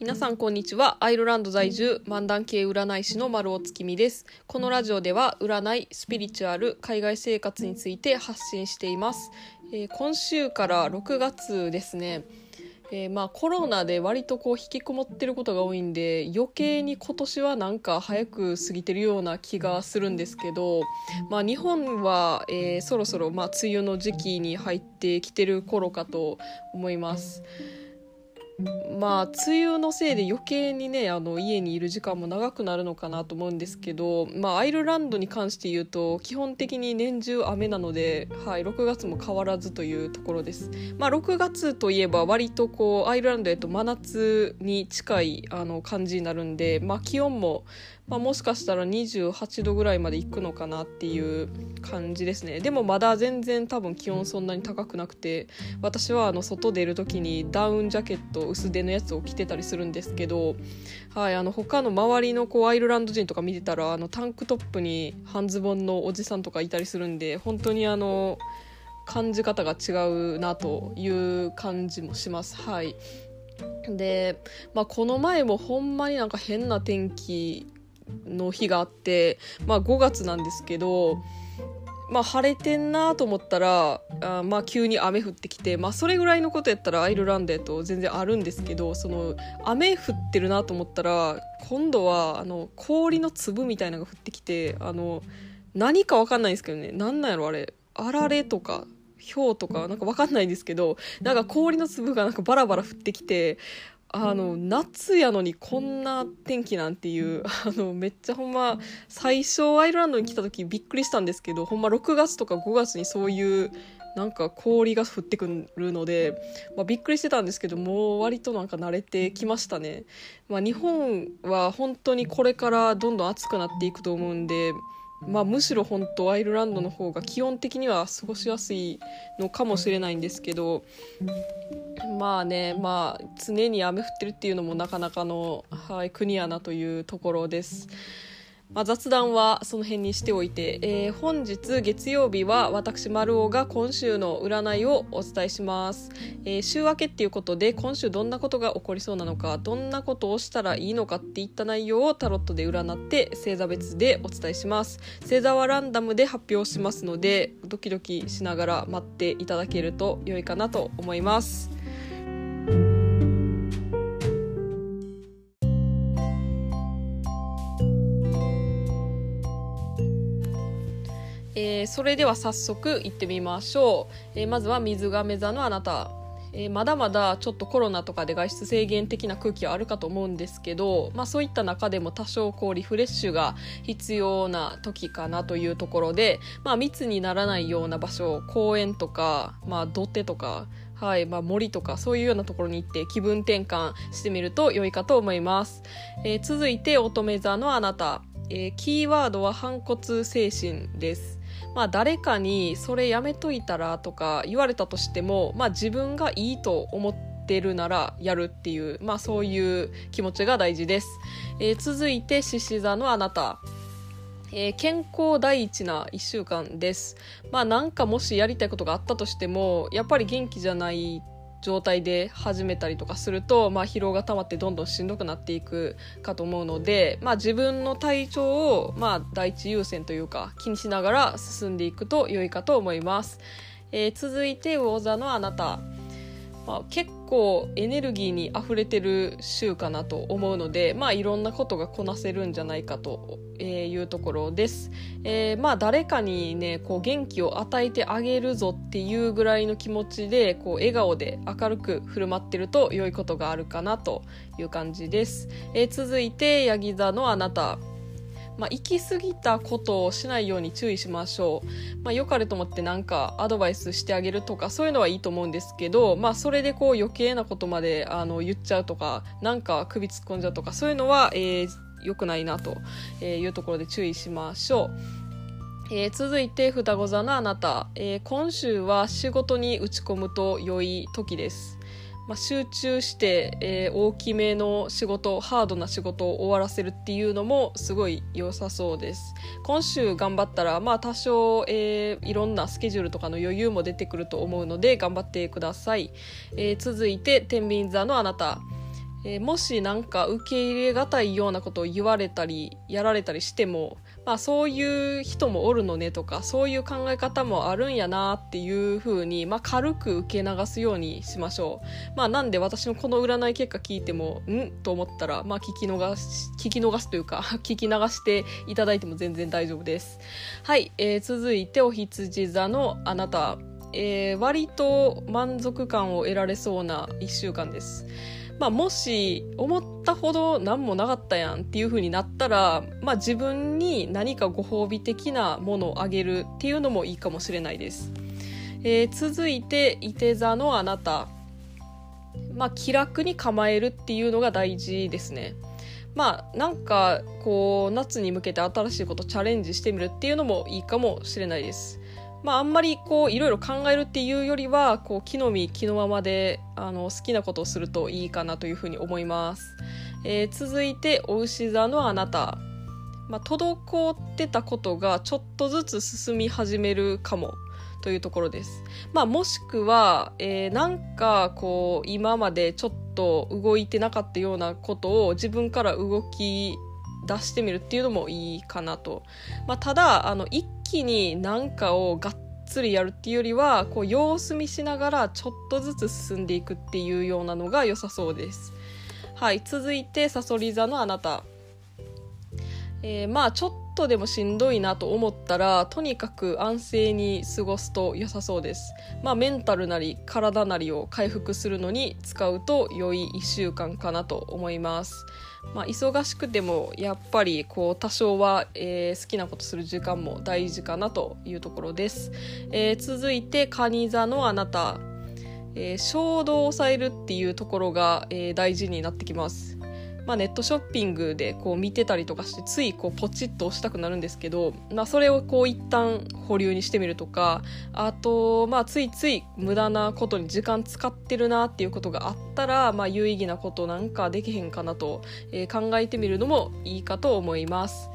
皆さんこんにちは。アイルランド在住漫談系占い師の丸尾月見です。このラジオでは占いスピリチュアル海外生活について発信しています、えー、今週から6月ですね。えー、まあコロナで割とこう引きこもってることが多いんで余計に今年はなんか早く過ぎてるような気がするんですけど、まあ、日本は、えー、そろそろまあ梅雨の時期に入ってきてる頃かと思います。まあ梅雨のせいで余計にねあの家にいる時間も長くなるのかなと思うんですけど、まあ、アイルランドに関して言うと基本的に年中雨なので、はい、6月も変わらずというところです、まあ、6月といえば割とこうアイルランドへと真夏に近いあの感じになるんで、まあ、気温もまあ、もしかしたら28度ぐらいまでいくのかなっていう感じですねでもまだ全然多分気温そんなに高くなくて私はあの外出る時にダウンジャケット薄手のやつを着てたりするんですけど、はい、あの他の周りのこうアイルランド人とか見てたらあのタンクトップに半ズボンのおじさんとかいたりするんで本当にあの感じ方が違うなという感じもします。はいで、まあ、この前もほんまになんか変な天気の日があって、まあ、5月なんですけど、まあ、晴れてんなと思ったらあまあ急に雨降ってきて、まあ、それぐらいのことやったらアイルランドやと全然あるんですけどその雨降ってるなと思ったら今度はあの氷の粒みたいなのが降ってきてあの何か分かんないんですけどね何なんやろあれ。あられとか氷とかなんか分かんないんですけどなんか氷の粒がなんかバラバラ降ってきてあの夏やのにこんな天気なんていうあのめっちゃほんま最初アイルランドに来た時びっくりしたんですけどほんま6月とか5月にそういうなんか氷が降ってくるので、まあ、びっくりしてたんですけどもう割となんか慣れてきましたね、まあ、日本は本当にこれからどんどん暑くなっていくと思うんでまあ、むしろ本当アイルランドの方が基本的には過ごしやすいのかもしれないんですけどまあねまあ常に雨降ってるっていうのもなかなかの、はい、国やなというところです。まあ、雑談はその辺にしておいて、えー、本日月曜日は私丸尾が今週の占いをお伝えします、えー、週明けっていうことで今週どんなことが起こりそうなのかどんなことをしたらいいのかっていった内容をタロットで占って星座別でお伝えします。星座はランダムで発表しますのでドキドキしながら待っていただけると良いかなと思います。えー、それでは早速行ってみましょう、えー、まずは水亀座のあなた。えー、まだまだちょっとコロナとかで外出制限的な空気はあるかと思うんですけど、まあ、そういった中でも多少こうリフレッシュが必要な時かなというところで、まあ、密にならないような場所公園とか、まあ、土手とかはいまあ、森とかそういうようなところに行って気分転換してみると良いかと思います、えー、続いて乙女座のあなた、えー、キーワードは反骨精神です。まあ、誰かにそれやめといたらとか言われたとしても、まあ、自分がいいと思ってるならやるっていう、まあ、そういう気持ちが大事です、えー、続いて獅子座のあなた。えー、健康第一な1週間です。まあなんかもしやりたいことがあったとしてもやっぱり元気じゃない状態で始めたりとかすると、まあ、疲労が溜まってどんどんしんどくなっていくかと思うので、まあ、自分の体調を、まあ、第一優先というか気にしながら進んでいくと良いかと思います。えー、続いて魚座のあなたまあ、結構エネルギーに溢れてる週かなと思うので、まあ、いろんなことがこなせるんじゃないかというところです。えー、まあ誰かにねこう元気を与えてあげるぞっていうぐらいの気持ちでこう笑顔で明るく振る舞ってると良いことがあるかなという感じです。えー、続いてヤギ座のあなた。まあ、行き過ぎたことをしないように注意しましょう。まあ、良かれと思ってなんかアドバイスしてあげるとかそういうのはいいと思うんですけど、まあ、それでこう余計なことまであの言っちゃうとかなんか首突っ込んじゃうとかそういうのは、えー、良くないなというところで注意しましょう。えー、続いて双子座のあなた、えー、今週は仕事に打ち込むと良い時です。まあ、集中して、えー、大きめの仕事ハードな仕事を終わらせるっていうのもすごい良さそうです。今週頑張ったらまあ多少、えー、いろんなスケジュールとかの余裕も出てくると思うので頑張ってください、えー、続いて天秤座のあなた。えー、もしなんか受け入れがたいようなことを言われたりやられたりしても、まあ、そういう人もおるのねとかそういう考え方もあるんやなっていうふうに、まあ、軽く受け流すようにしましょう、まあ、なんで私のこの占い結果聞いてもん？と思ったら、まあ、聞き逃し聞き逃すというか 聞き流していただいても全然大丈夫です。はい、えー、続いてお羊座のあなた。えー、割と満足感を得られそうな1週間です。まあ、もし思ったほど何もなかったやんっていう風になったら、まあ、自分に何かご褒美的なものをあげるっていうのもいいかもしれないです。えー、続いて、いて座のあなた。まあ、気楽に構えるっていうのが大事ですね。まあなんかこう夏に向けて新しいことチャレンジしてみるっていうのもいいかもしれないです。まあ、あんまりこういろいろ考えるっていうよりはこう木の実木のままであの好きなことをするといいかなというふうに思います、えー、続いてお牛座のあなた、まあ、滞ってたことがちょっとずつ進み始めるかもというところです、まあ、もしくは、えー、なんかこう今までちょっと動いてなかったようなことを自分から動き出してみるっていうのもいいかなと、まあ、ただあの一気に何かをがっつりやるっていうよりはこう様子見しながらちょっとずつ進んでいくっていうようなのが良さそうです。はい、続いてさそり座のあなた。えー、まあちょっとでもしんどいなと思ったらとにかく安静に過ごすと良さそうです。まあメンタルなり体なりを回復するのに使うと良い1週間かなと思います。まあ忙しくてもやっぱりこう多少は、えー、好きなことする時間も大事かなというところです、えー、続いて蟹座のあなた。えー、衝動を抑えるっていうところが、えー、大事になってきます。まあ、ネットショッピングでこう見てたりとかしてついこうポチッと押したくなるんですけど、まあ、それをこう一旦保留にしてみるとかあと、まあ、ついつい無駄なことに時間使ってるなっていうことがあったら、まあ、有意義なことなんかできへんかなと、えー、考えてみるのもいいかと思います。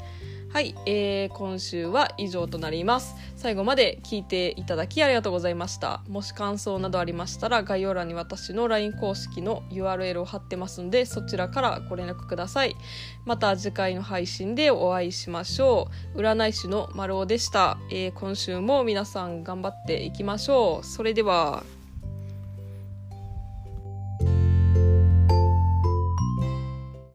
はい、えー、今週は以上となります。最後まで聞いていただきありがとうございました。もし感想などありましたら概要欄に私の LINE 公式の URL を貼ってますんでそちらからご連絡ください。また次回の配信でお会いしましょう。占い師の丸尾でした、えー、今週も皆さん頑張っていきましょう。それでは。